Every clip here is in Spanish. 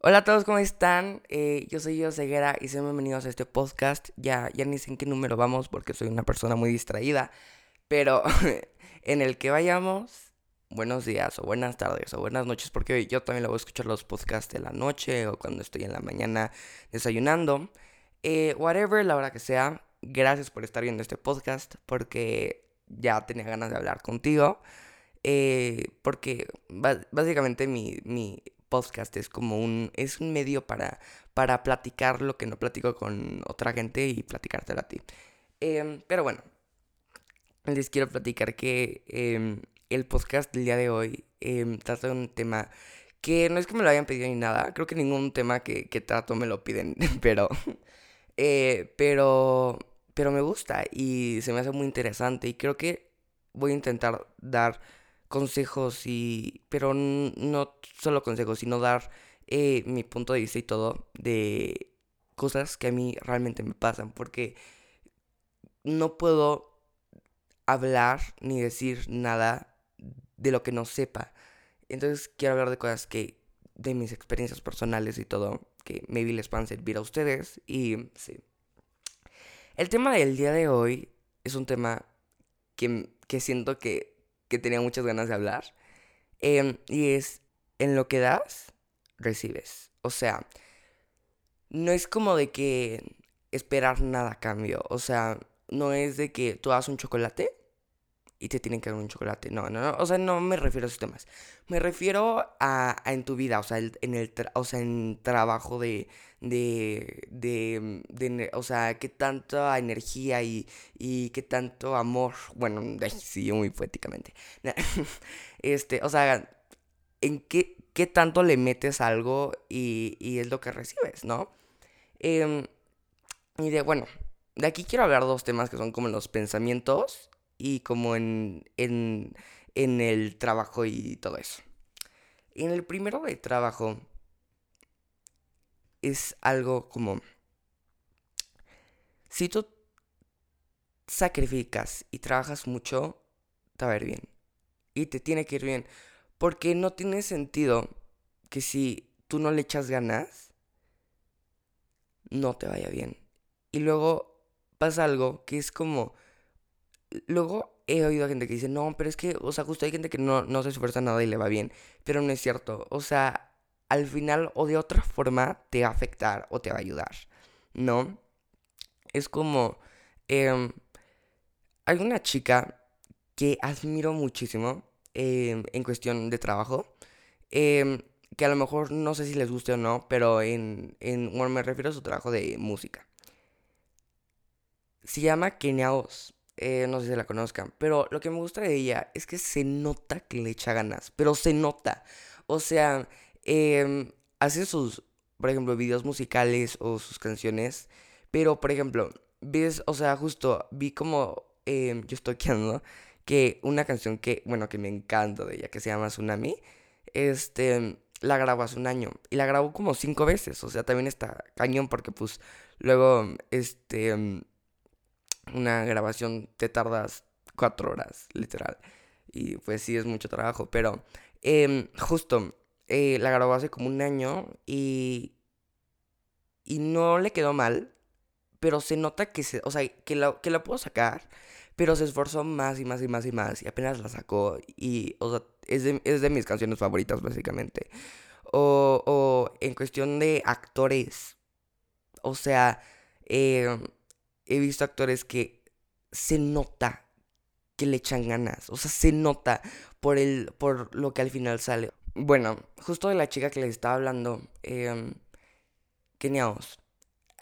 Hola a todos, ¿cómo están? Eh, yo soy Yo Ceguera y sean bienvenidos a este podcast. Ya, ya ni sé en qué número vamos porque soy una persona muy distraída, pero en el que vayamos, buenos días o buenas tardes o buenas noches, porque yo también lo voy a escuchar los podcasts de la noche o cuando estoy en la mañana desayunando. Eh, whatever, la hora que sea, gracias por estar viendo este podcast porque ya tenía ganas de hablar contigo. Eh, porque básicamente mi, mi podcast es como un, es un medio para, para platicar lo que no platico con otra gente y platicártelo a ti. Em, pero bueno, les quiero platicar que em, el podcast del día de hoy em, trata de un tema que no es que me lo hayan pedido ni nada, creo que ningún tema que, que trato me lo piden, pero, eh, pero, pero me gusta y se me hace muy interesante y creo que voy a intentar dar consejos y... pero no solo consejos, sino dar eh, mi punto de vista y todo de cosas que a mí realmente me pasan, porque no puedo hablar ni decir nada de lo que no sepa. Entonces quiero hablar de cosas que, de mis experiencias personales y todo, que maybe les puedan servir a ustedes. Y sí. El tema del día de hoy es un tema que, que siento que que tenía muchas ganas de hablar. Em, y es, en lo que das, recibes. O sea, no es como de que esperar nada a cambio. O sea, no es de que tú hagas un chocolate y te tienen que dar un chocolate. No, no, no. O sea, no me refiero a esos temas. Me refiero a, en tu vida, o sea, en el o sea, en trabajo de, de, de, de, o sea, qué tanta energía y, y qué tanto amor, bueno, sí, muy poéticamente. este, o sea, en qué, qué tanto le metes algo y, y es lo que recibes, ¿no? Em, y de, bueno, de aquí quiero hablar dos temas que son como los pensamientos y como en, en, en el trabajo y todo eso. En el primero de trabajo es algo como, si tú sacrificas y trabajas mucho, te va a ir bien. Y te tiene que ir bien. Porque no tiene sentido que si tú no le echas ganas, no te vaya bien. Y luego pasa algo que es como luego he oído a gente que dice, no, pero es que, o sea, justo hay gente que no, no se esfuerza nada y le va bien, pero no es cierto. O sea, al final o de otra forma te va a afectar o te va a ayudar, ¿no? Es como, em, hay una chica que admiro muchísimo em, en cuestión de trabajo, em, que a lo mejor no sé si les guste o no, pero en, en, bueno, me refiero a su trabajo de música. Se llama Kenia Oz. Eh, no sé si la conozcan, pero lo que me gusta de ella es que se nota que le echa ganas, pero se nota. O sea, em, hace sus, por ejemplo, videos musicales o sus canciones, pero, por ejemplo, ves, o sea, justo vi como em, yo estoy quedando que una canción que, bueno, que me encanta de ella, que se llama Tsunami, este, la grabó hace un año y la grabó como cinco veces, o sea, también está cañón porque pues luego, este una grabación te tardas cuatro horas, literal. Y pues sí, es mucho trabajo. Pero em, justo, eh, la grabó hace como un año y, y no le quedó mal. Pero se nota que, se, o sea, que, la, que la puedo sacar. Pero se esforzó más y más y más y más. Y apenas la sacó. Y, o sea, es de, es de mis canciones favoritas, básicamente. O, o en cuestión de actores. O sea, eh, he visto actores que se nota que le echan ganas. O sea, se nota por, el, por lo que al final sale. Bueno, justo de la chica que les estaba hablando, eh, Kenia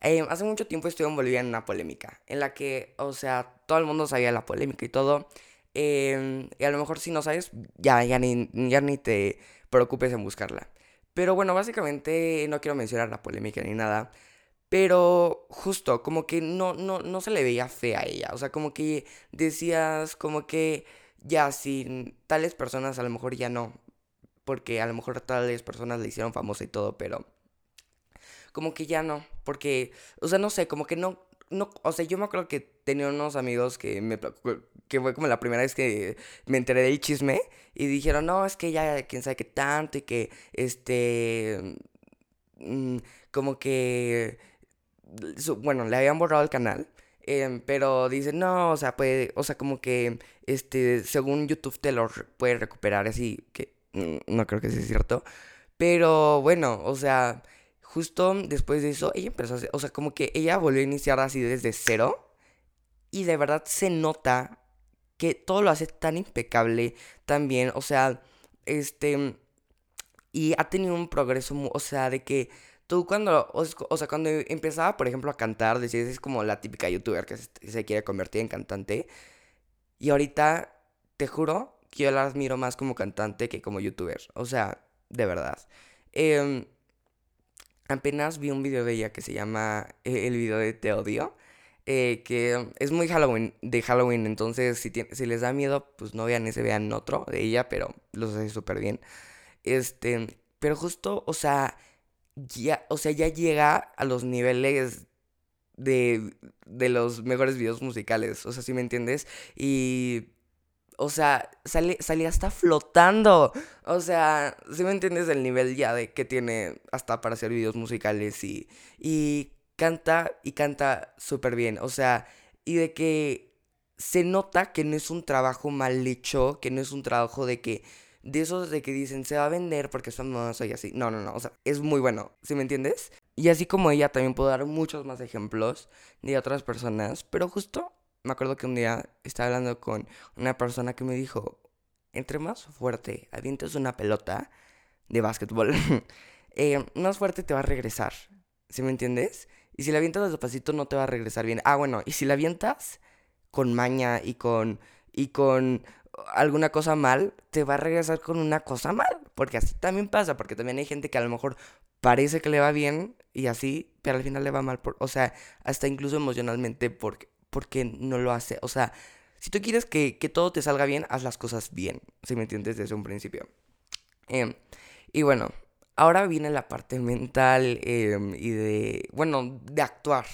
em, hace mucho tiempo estuve en Bolivia en una polémica, en la que, o sea, todo el mundo sabía la polémica y todo. Em, y a lo mejor si no sabes, ya, ya, ni, ya ni te preocupes en buscarla. Pero bueno, básicamente no quiero mencionar la polémica ni nada. Pero justo, como que no, no, no se le veía fea a ella. O sea, como que decías, como que ya sin tales personas a lo mejor ya no. Porque a lo mejor tales personas le hicieron famosa y todo, pero como que ya no. Porque, o sea, no sé, como que no, no, o sea, yo me acuerdo que tenía unos amigos que me, que fue como la primera vez que me enteré del chisme y dijeron, no, es que ya quién sabe qué tanto y que, este, mm, como que, bueno, le habían borrado el canal. Em, pero dicen, no, o sea, puede, o sea, como que, este, según YouTube te lo puede recuperar, así que mm, no creo que sea cierto. Pero bueno, o sea, justo después de eso, ella empezó a hacer, o sea, como que ella volvió a iniciar así desde cero. Y de verdad se nota que todo lo hace tan impecable también, o sea, este, y ha tenido un progreso, o sea, de que tú cuando, o, sea, cuando empezaba, por ejemplo, a cantar, decías, es como la típica youtuber que se, quiere convertir en cantante, y ahorita, te juro, que yo la admiro más como cantante que como youtuber, o sea, de verdad. Em, apenas vi un video de ella que se llama eh, el video de Te odio. Eh, que es muy Halloween, de Halloween, entonces si, si les da miedo, pues no vean ese, vean otro de ella, pero los hace súper bien. Este, pero justo, o sea, ya, o sea, ya llega a los niveles de, de los mejores videos musicales, o sea, si me entiendes? Y, o sea, sale, salía hasta flotando, o sea, si me entiendes el nivel ya de que tiene hasta para hacer videos musicales y, y canta y canta súper bien. O sea, y de que se nota que no es un trabajo mal hecho, que no es un trabajo de que, de esos de que dicen se va a vender porque son famoso y así. No, no, no, o sea, es muy bueno, ¿sí me entiendes? Y así como ella, también puedo dar muchos más ejemplos de otras personas, pero justo me acuerdo que un día estaba hablando con una persona que me dijo, entre más fuerte avientes una pelota de básquetbol, eh, más fuerte te va a regresar, ¿sí me entiendes? Y si la avientas despacito no te va a regresar bien. Ah, bueno, y si la avientas con maña y con y con alguna cosa mal, te va a regresar con una cosa mal, porque así también pasa, porque también hay gente que a lo mejor parece que le va bien y así, pero al final le va mal por, o sea, hasta incluso emocionalmente porque porque no lo hace, o sea, si tú quieres que, que todo te salga bien, haz las cosas bien, si me entiendes desde un principio. Em, y bueno, Ahora viene la parte mental em, y de, bueno, de actuar.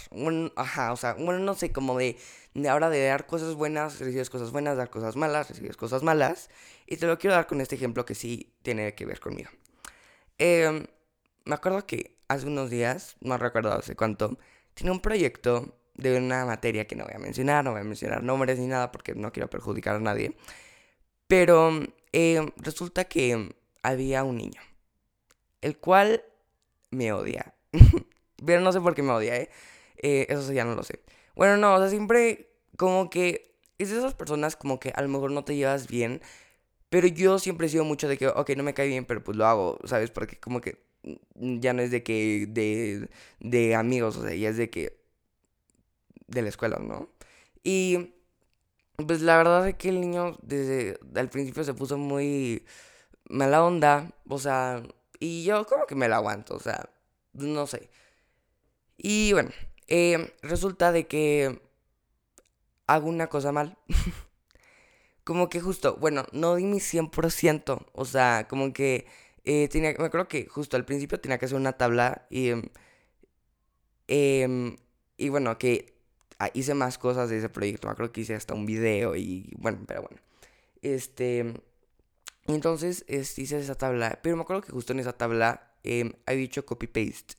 ajá, o sea, bueno, no sé, como de, de ahora de dar cosas buenas, recibes cosas buenas, dar cosas malas, recibes cosas malas. Y te lo quiero dar con este ejemplo que sí tiene que ver conmigo. Em, me acuerdo que hace unos días, no recuerdo hace cuánto, tiene un proyecto de una materia que no voy a mencionar, no voy a mencionar nombres ni nada porque no quiero perjudicar a nadie. Pero em, resulta que había un niño el cual me odia. Pero no sé por qué me odia, ¿eh? ¿eh? Eso ya no lo sé. Bueno, no, o sea, siempre como que es de esas personas como que a lo mejor no te llevas bien, pero yo siempre he sido mucho de que, ok, no me cae bien, pero pues lo hago, ¿sabes? Porque como que ya no es de que, de, de amigos, o sea, ya es de que, de la escuela, ¿no? Y pues la verdad es que el niño desde el principio se puso muy mala onda, o sea, y yo como que me la aguanto, o sea, no sé. Y bueno, eh, resulta de que hago una cosa mal. como que justo, bueno, no di mi 100%, o sea, como que eh, tenía, me acuerdo que justo al principio tenía que hacer una tabla y, eh, y bueno, que ah, hice más cosas de ese proyecto, me acuerdo que hice hasta un video y bueno, pero bueno, este, entonces este, hice esa tabla, pero me acuerdo que justo en esa tabla eh, hay dicho copy-paste.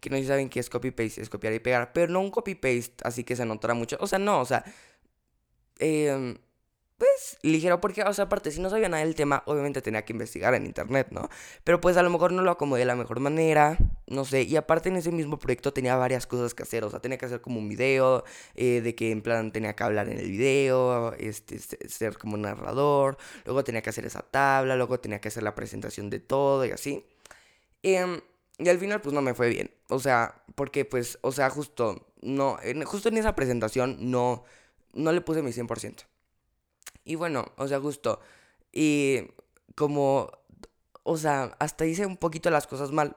Que no sé si saben qué es copy-paste, es copiar y pegar, pero no un copy-paste así que se notará mucho. O sea, no, o sea, eh, pues ligero, porque, o sea, aparte, si no sabía nada del tema, obviamente tenía que investigar en internet, ¿no? Pero pues a lo mejor no lo acomodé de la mejor manera, no sé, y aparte en ese mismo proyecto tenía varias cosas que hacer, o sea, tenía que hacer como un video, eh, de que en plan tenía que hablar en el video, este, ser como narrador, luego tenía que hacer esa tabla, luego tenía que hacer la presentación de todo y así. Em, y al final pues no me fue bien, o sea, porque pues, o sea, justo, no, justo en esa presentación no, no le puse mi 100%. Y bueno, o sea, justo. Y como, o sea, hasta hice un poquito las cosas mal.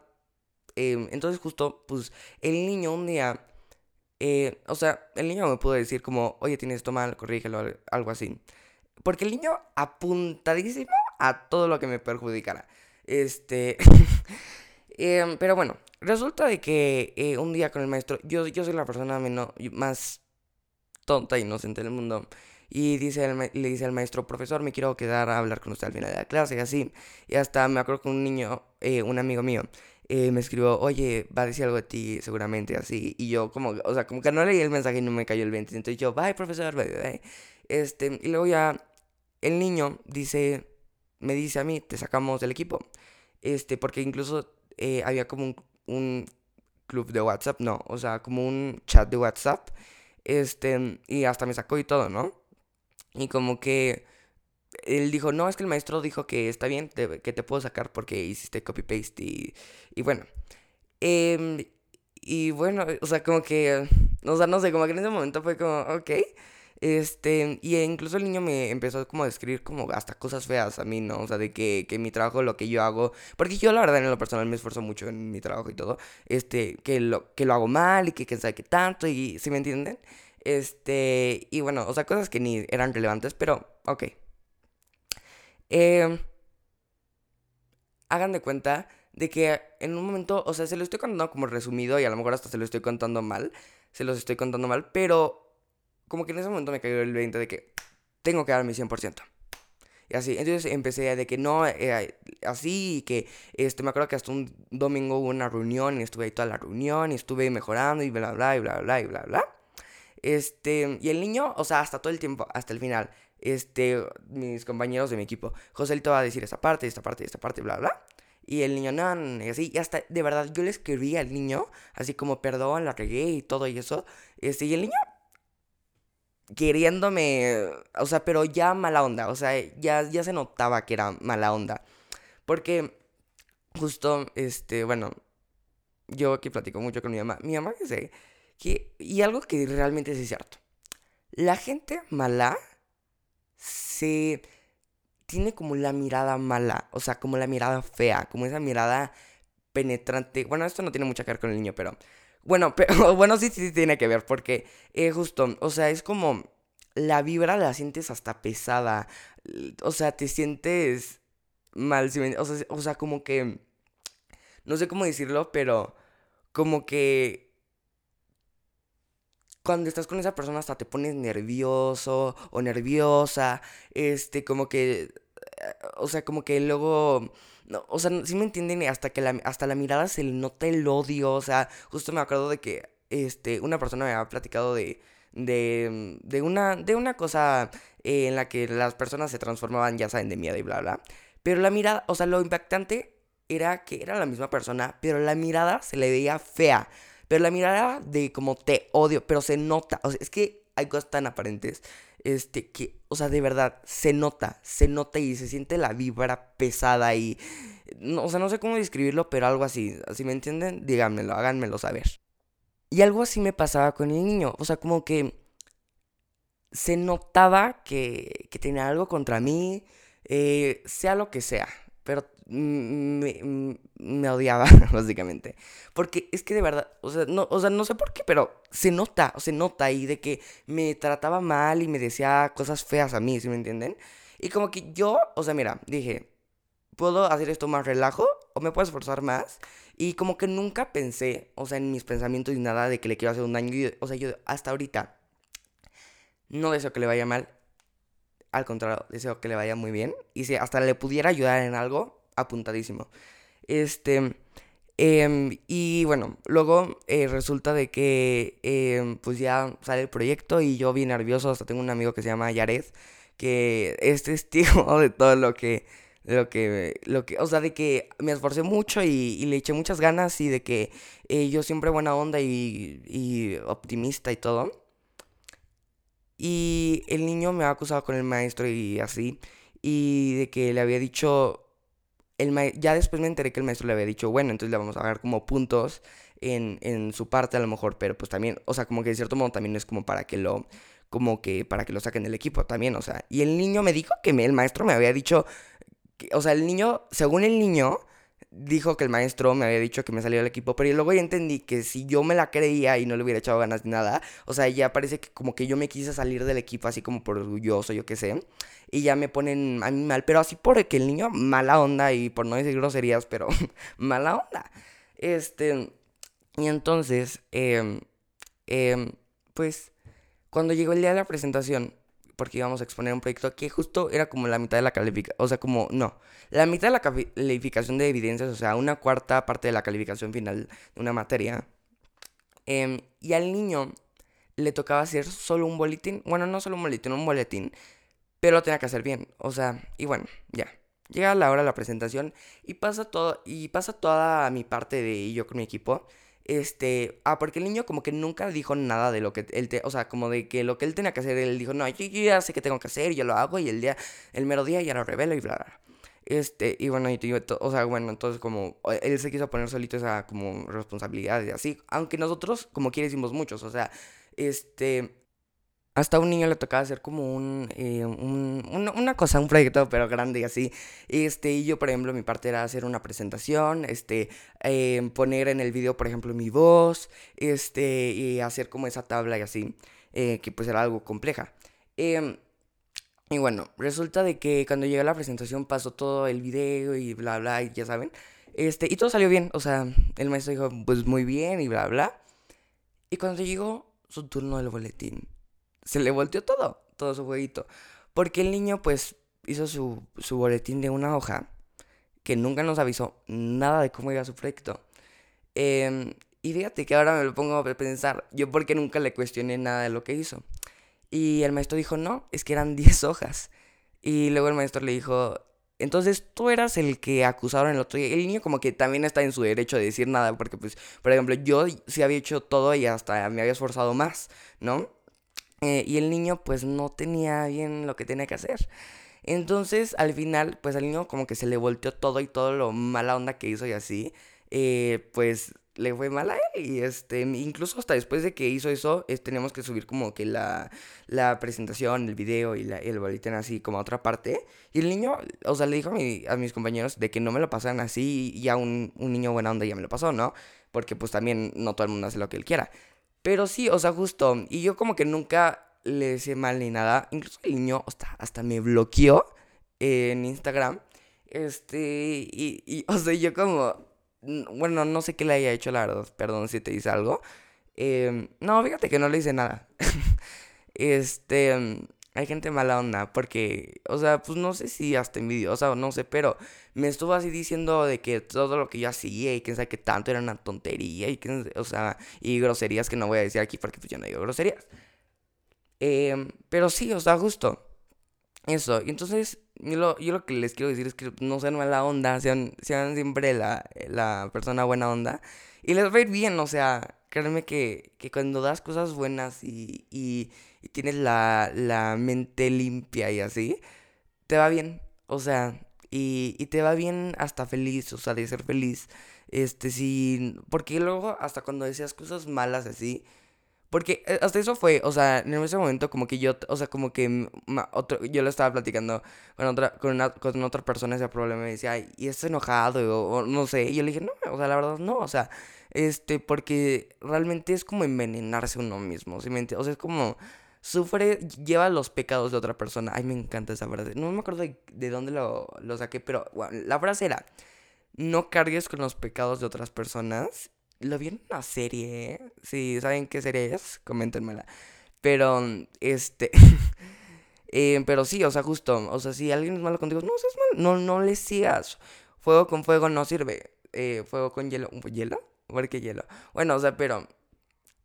Em, entonces justo, pues, el niño un día, eh, o sea, el niño me pudo decir como, oye, tienes esto mal, corrígelo, algo así. Porque el niño apuntadísimo a todo lo que me perjudicara. Este... Em, pero bueno, resulta de que eh, un día con el maestro, yo, yo soy la persona menos, más tonta e inocente del mundo. Y dice le dice al maestro, profesor, me quiero quedar a hablar con usted al final de la clase, y así. Y hasta me acuerdo con un niño, eh, un amigo mío, eh, me escribió, oye, va a decir algo de ti seguramente, así. Y yo como, o sea, como que no leí el mensaje y no me cayó el 20. Entonces yo, bye, profesor, bye, bye. Este, y luego ya el niño dice, me dice a mí, te sacamos del equipo. Este, porque incluso eh, había como un, un club de WhatsApp, no, o sea, como un chat de WhatsApp. Este, y hasta me sacó y todo, ¿no? Y como que él dijo, no, es que el maestro dijo que está bien, que te puedo sacar porque hiciste copy-paste y, y bueno. Em, y bueno, o sea, como que, o sea, no sé, como que en ese momento fue como, ok. Este, y incluso el niño me empezó como a describir como hasta cosas feas a mí, ¿no? O sea, de que, que mi trabajo, lo que yo hago, porque yo la verdad en lo personal me esfuerzo mucho en mi trabajo y todo, este, que lo, que lo hago mal y que quién sabe qué tanto, y si me entienden? Este, y bueno, o sea, cosas que ni eran relevantes, pero, ok. Eh, hagan de cuenta de que en un momento, o sea, se lo estoy contando como resumido y a lo mejor hasta se lo estoy contando mal, se los estoy contando mal, pero como que en ese momento me cayó el 20 de que tengo que dar mi 100%. Y así, entonces empecé de que no, eh, así, y que este, me acuerdo que hasta un domingo hubo una reunión y estuve ahí toda la reunión y estuve mejorando y bla, bla, y bla, bla, y bla, bla. Este, y el niño, o sea, hasta todo el tiempo, hasta el final, este, mis compañeros de mi equipo, Joselito va a decir esta parte, esta parte, esta parte, bla, bla. Y el niño, no, y así, y hasta, de verdad, yo le escribí al niño, así como, perdón, la regué y todo y eso. Este, y el niño queriéndome, o sea, pero ya mala onda, o sea, ya, ya se notaba que era mala onda. Porque justo, este, bueno, yo aquí platico mucho con mi mamá. Mi mamá dice y algo que realmente es cierto, la gente mala se tiene como la mirada mala, o sea, como la mirada fea, como esa mirada penetrante. Bueno, esto no tiene mucho que ver con el niño, pero bueno, pero bueno, sí, sí, tiene que ver, porque eh, justo, o sea, es como la vibra la sientes hasta pesada, o sea, te sientes mal, o, sea, o sea, como que, no sé cómo decirlo, pero como que cuando estás con esa persona hasta te pones nervioso o nerviosa, este, como que, o sea, como que luego no, o sea, sí me entienden hasta que la, hasta la mirada se nota el odio. O sea, justo me acuerdo de que este, una persona me había platicado de, de, de, una, de una cosa eh, en la que las personas se transformaban, ya saben, de miedo y bla, bla. Pero la mirada, o sea, lo impactante era que era la misma persona, pero la mirada se le veía fea. Pero la mirada de como te odio, pero se nota. O sea, es que hay cosas tan aparentes este, que, o sea, de verdad, se nota, se nota y se siente la vibra pesada y, no, o sea, no sé cómo describirlo, pero algo así, así me entienden, díganmelo, háganmelo saber. Y algo así me pasaba con el niño, o sea, como que se notaba que, que tenía algo contra mí, eh, sea lo que sea, pero me, me, odiaba, básicamente. Porque es que de verdad, o sea, no, o sea, no sé por qué, pero se nota, se nota ahí de que me trataba mal y me decía cosas feas a mí, ¿sí me entienden? Y como que yo, o sea, mira, dije, ¿puedo hacer esto más relajo o me puedo esforzar más? Y como que nunca pensé, o sea, en mis pensamientos ni nada de que le quiero hacer un daño. o sea, yo hasta ahorita no deseo que le vaya mal. Al contrario, deseo que le vaya muy bien. Y si hasta le pudiera ayudar en algo, apuntadísimo. Este, em, y bueno, luego eh, resulta de que em, pues ya sale el proyecto y yo bien nervioso, hasta tengo un amigo que se llama Yared, que es testigo de todo lo que, lo que, lo que, o sea, de que me esforcé mucho y, le eché muchas ganas y de que eh, yo siempre buena onda y, y optimista y todo. Y el niño me ha acusado con el maestro y así. Y de que le había dicho ya después me enteré que el maestro le había dicho, bueno, entonces le vamos a dar como puntos en, en su parte a lo mejor, pero pues también, o sea, como que de cierto modo también es como para que lo, como que para que lo saquen del equipo también, o sea, y el niño me dijo que el maestro me había dicho, o sea, el niño, según el niño, dijo que el maestro me había dicho que me saliera del equipo, pero luego ya entendí que si yo me la creía y no le hubiera echado ganas ni nada, o sea, ya parece que como que yo me quise salir del equipo así como por orgulloso, yo qué sé, y ya me ponen a mí mal, pero así porque el niño mala onda y por no decir groserías, pero mala onda. Este, y entonces, eh, pues, cuando llegó el día de la presentación, porque íbamos a exponer un proyecto que justo era como la mitad de la calificación, o sea, como, no, la mitad de la calificación de evidencias, o sea, una cuarta parte de la calificación final de una materia. Em, y al niño le tocaba hacer solo un boletín, bueno, no solo un boletín, un boletín, pero lo tenía que hacer bien, o sea, y bueno, ya. Llega la hora de la presentación y pasa todo, y pasa toda mi parte de yo con mi equipo. Este, ah, porque el niño como que nunca dijo nada de lo que él, te, o sea, como de que lo que él tenía que hacer, él dijo, no, yo, ya sé qué tengo que hacer, yo lo hago y el día, el mero día ya lo revelo y bla, bla. Este, y bueno, y, o sea, bueno, entonces como él se quiso poner solito esa como responsabilidad y así, aunque nosotros como quiere hicimos muchos, o sea, este, hasta a un niño le tocaba hacer como un, eh, un una, cosa, un proyecto, pero grande y así. Este, y yo, por ejemplo, mi parte era hacer una presentación, este, em, poner en el video, por ejemplo, mi voz, este, y hacer como esa tabla y así, eh, que pues era algo compleja. Em, y bueno, resulta de que cuando llegué a la presentación pasó todo el video y bla, bla, y ya saben. Este, y todo salió bien, o sea, el maestro dijo, pues muy bien y bla, bla. Y cuando llegó su turno del boletín, se le volteó todo, todo su jueguito. Porque el niño pues hizo su, su boletín de una hoja que nunca nos avisó nada de cómo iba su proyecto. Em, y fíjate que ahora me lo pongo a pensar, yo porque nunca le cuestioné nada de lo que hizo. Y el maestro dijo, no, es que eran 10 hojas. Y luego el maestro le dijo, entonces tú eras el que acusaron el otro día. El niño como que también está en su derecho de decir nada, porque pues, por ejemplo, yo sí había hecho todo y hasta me había esforzado más, ¿no? Eh, y el niño pues no tenía bien lo que tenía que hacer. Entonces al final pues al niño como que se le volteó todo y todo lo mala onda que hizo y así. Eh, pues le fue mal y este incluso hasta después de que hizo eso tenemos que subir como que la, la presentación el video y la, el boletín así como a otra parte y el niño o sea le dijo a, a mis compañeros de que no me lo pasaran así y a un, un niño buena onda ya me lo pasó no porque pues también no todo el mundo hace lo que él quiera pero sí, o sea, justo. Y yo como que nunca le decía mal ni nada. Incluso el niño hasta, hasta me bloqueó en Instagram. Este, y, y, o sea, yo como, bueno, no sé qué le haya hecho, la verdad, perdón si te dice algo. Em, no, fíjate que no le hice nada. este, hay gente mala onda, porque, o sea, pues no sé si hasta envidiosa o no sé, pero me estuvo así diciendo de que todo lo que yo hacía y quién sabe que tanto era una tontería y que, o sea, y groserías que no voy a decir aquí porque pues yo no digo groserías. Em, pero sí, o sea, justo. Eso, y entonces yo lo, yo lo que les quiero decir es que no sean mala onda, sean, sean siempre la, la persona buena onda. Y les va a ir bien, o sea, créanme que, que cuando das cosas buenas y, y, y tienes la, la, mente limpia y así, te va bien. O sea, y, y, te va bien hasta feliz, o sea, de ser feliz. Este, sí, porque luego hasta cuando decías cosas malas así, porque eh, hasta eso fue, o sea, en ese momento como que yo, o sea, como que otro, yo lo estaba platicando con otra, con, una, con otra persona ese problema y decía, y estás enojado, o, no sé, y yo le dije, no, o sea, la verdad no, o sea, este, porque realmente es como envenenarse uno mismo, ¿sí me? O sea, es como, sufre, lleva los pecados de otra persona, ay, me encanta esa frase, no me acuerdo de, dónde lo, lo saqué, pero la frase era, no cargues con los pecados de otras personas lo vi en una serie. ¿eh? Si saben qué serie es, coméntenmela. Pero, este. eh, pero sí, o sea, justo. O sea, si alguien es malo contigo, no seas mal. No, no le sigas. Fuego con fuego no sirve. Eh, fuego con hielo. ¿Hielo? ¿Por qué hielo? Bueno, o sea, pero.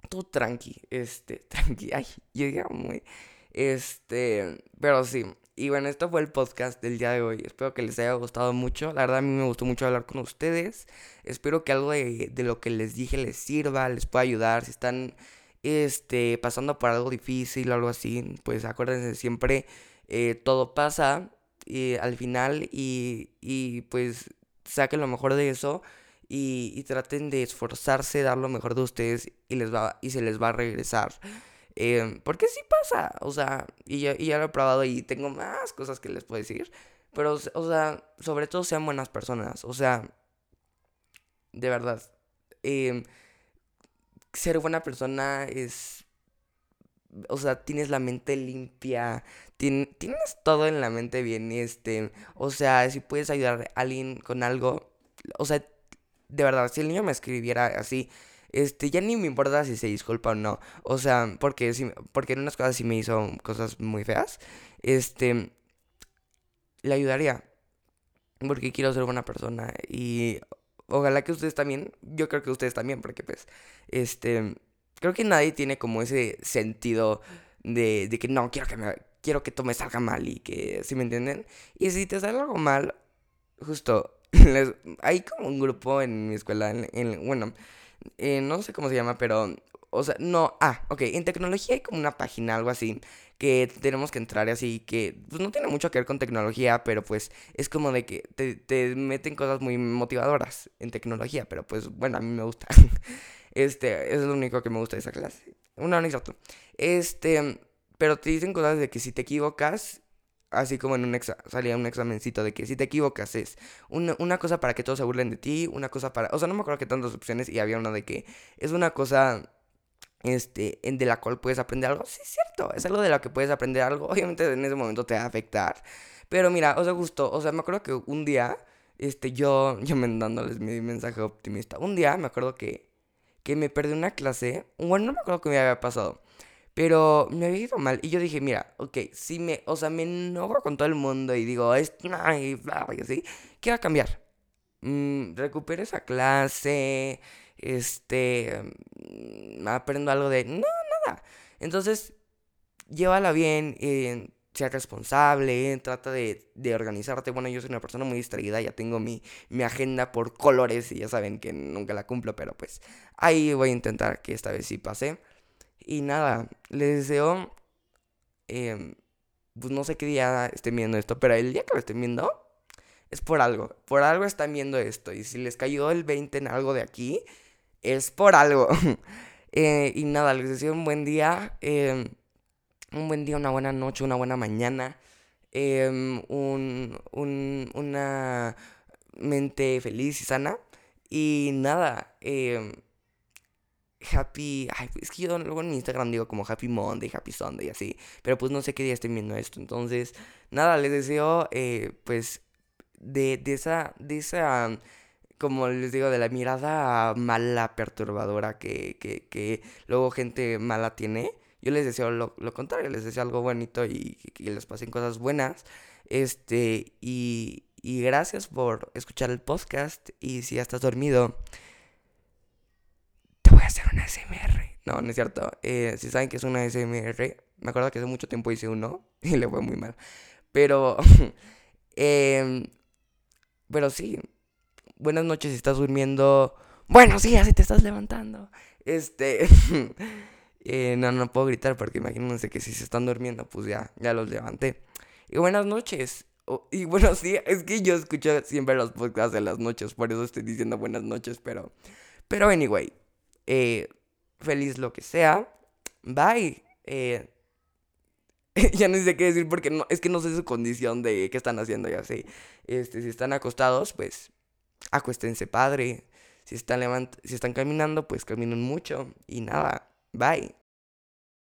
Tú tranqui. Este, tranqui. Ay, llegué muy. Este. Pero sí. Y bueno, esto fue el podcast del día de hoy. Espero que les haya gustado mucho. La verdad a mí me gustó mucho hablar con ustedes. Espero que algo de, lo que les dije les sirva, les pueda ayudar. Si están este, pasando por algo difícil o algo así, pues acuérdense siempre, eh, todo pasa y, al final y, y pues saquen lo mejor de eso. Y, y traten de esforzarse, dar lo mejor de ustedes y, les va, y se les va a regresar. Eh, porque sí pasa, o sea, y ya, y ya lo he probado y tengo más cosas que les puedo decir. Pero, o sea, sobre todo sean buenas personas, o sea, de verdad. Eh, ser buena persona es... O sea, tienes la mente limpia, tienes todo en la mente bien, este, o sea, si puedes ayudar a alguien con algo, o sea, de verdad, si el niño me escribiera así, este, ya ni me importa si se disculpa o no. O sea, porque, porque en unas cosas sí me hizo cosas muy feas. Este, le ayudaría. Porque quiero ser buena persona. Y ojalá que ustedes también. Yo creo que ustedes también, porque pues, este, creo que nadie tiene como ese sentido de, de que no, quiero que me, quiero que todo me salga mal y que, ¿sí me entienden? Y si te sale algo mal, justo, hay como un grupo en mi escuela, en, bueno, eh, no sé cómo se llama, pero, o sea, no, ah, ok, en tecnología hay como una página, algo así, que tenemos que entrar así, que pues, no tiene mucho que ver con tecnología, pero pues es como de que te, te meten cosas muy motivadoras en tecnología, pero pues bueno, a mí me gusta. este, es lo único que me gusta de esa clase. Una anécdota. Este, pero te dicen cosas de que si te equivocas, así como en un exa salía un examencito de que si te equivocas es una, una, cosa para que todos se burlen de ti, una cosa para... O sea, no me acuerdo que tantas opciones y había una de que es una cosa este, de la cual puedes aprender algo. Sí, es cierto, es algo de lo que puedes aprender algo. Obviamente en ese momento te va a afectar. Pero mira, o sea, gustó. O sea, me acuerdo que un día, este, yo, yo me dándoles mi mensaje optimista. Un día me acuerdo que, que me perdí una clase. Bueno, no me acuerdo qué me había pasado. Pero me había ido mal. Y yo dije, mira, ok, si me, o sea, me enojo con todo el mundo y digo, es, ay, así, ¿qué va a cambiar? Mm, esa clase, este, mm, aprendo algo de, no, nada. Entonces, llévala bien, eh, sea responsable, trata de, de, organizarte. Bueno, yo soy una persona muy distraída, ya tengo mi, mi agenda por colores y ya saben que nunca la cumplo, pero pues ahí voy a intentar que esta vez sí pase. Y nada, les deseo. Em, pues no sé qué día estén viendo esto, pero el día que lo estén viendo es por algo. Por algo están viendo esto. Y si les cayó el 20 en algo de aquí, es por algo. Eh, y nada, les deseo un buen día. Em, un buen día, una buena noche, una buena mañana. Em, un, un, una mente feliz y sana. Y nada, Happy. Ay, es que yo luego en Instagram digo como Happy Monday, Happy Sunday, así. Pero pues no sé qué día estoy viendo esto. Entonces, nada, les deseo, eh, pues, de, de esa. De esa. Como les digo, de la mirada mala, perturbadora que, que, que luego gente mala tiene. Yo les deseo lo, lo contrario, les deseo algo bonito y que les pasen cosas buenas. Este, y, y gracias por escuchar el podcast. Y si ya estás dormido hacer una SMR. No, no es cierto. Eh, si saben que es una SMR, me acuerdo que hace mucho tiempo hice uno y le fue muy mal. Pero, eh, pero sí. Buenas noches si estás durmiendo. Buenos días si te estás levantando. Este, eh, no, no puedo gritar porque imagínense que si se están durmiendo, pues ya, ya los levanté. Y buenas noches. y buenos días. Es que yo escucho siempre los podcasts de las noches, por eso estoy diciendo buenas noches, pero, pero anyway. Eh, feliz lo que sea. Bye. Eh, ya no sé qué decir porque no, es que no sé su condición de qué están haciendo ya sé. Este, si están acostados, pues acuéstense padre. Si están, levant si están caminando, pues caminen mucho. Y nada, bye.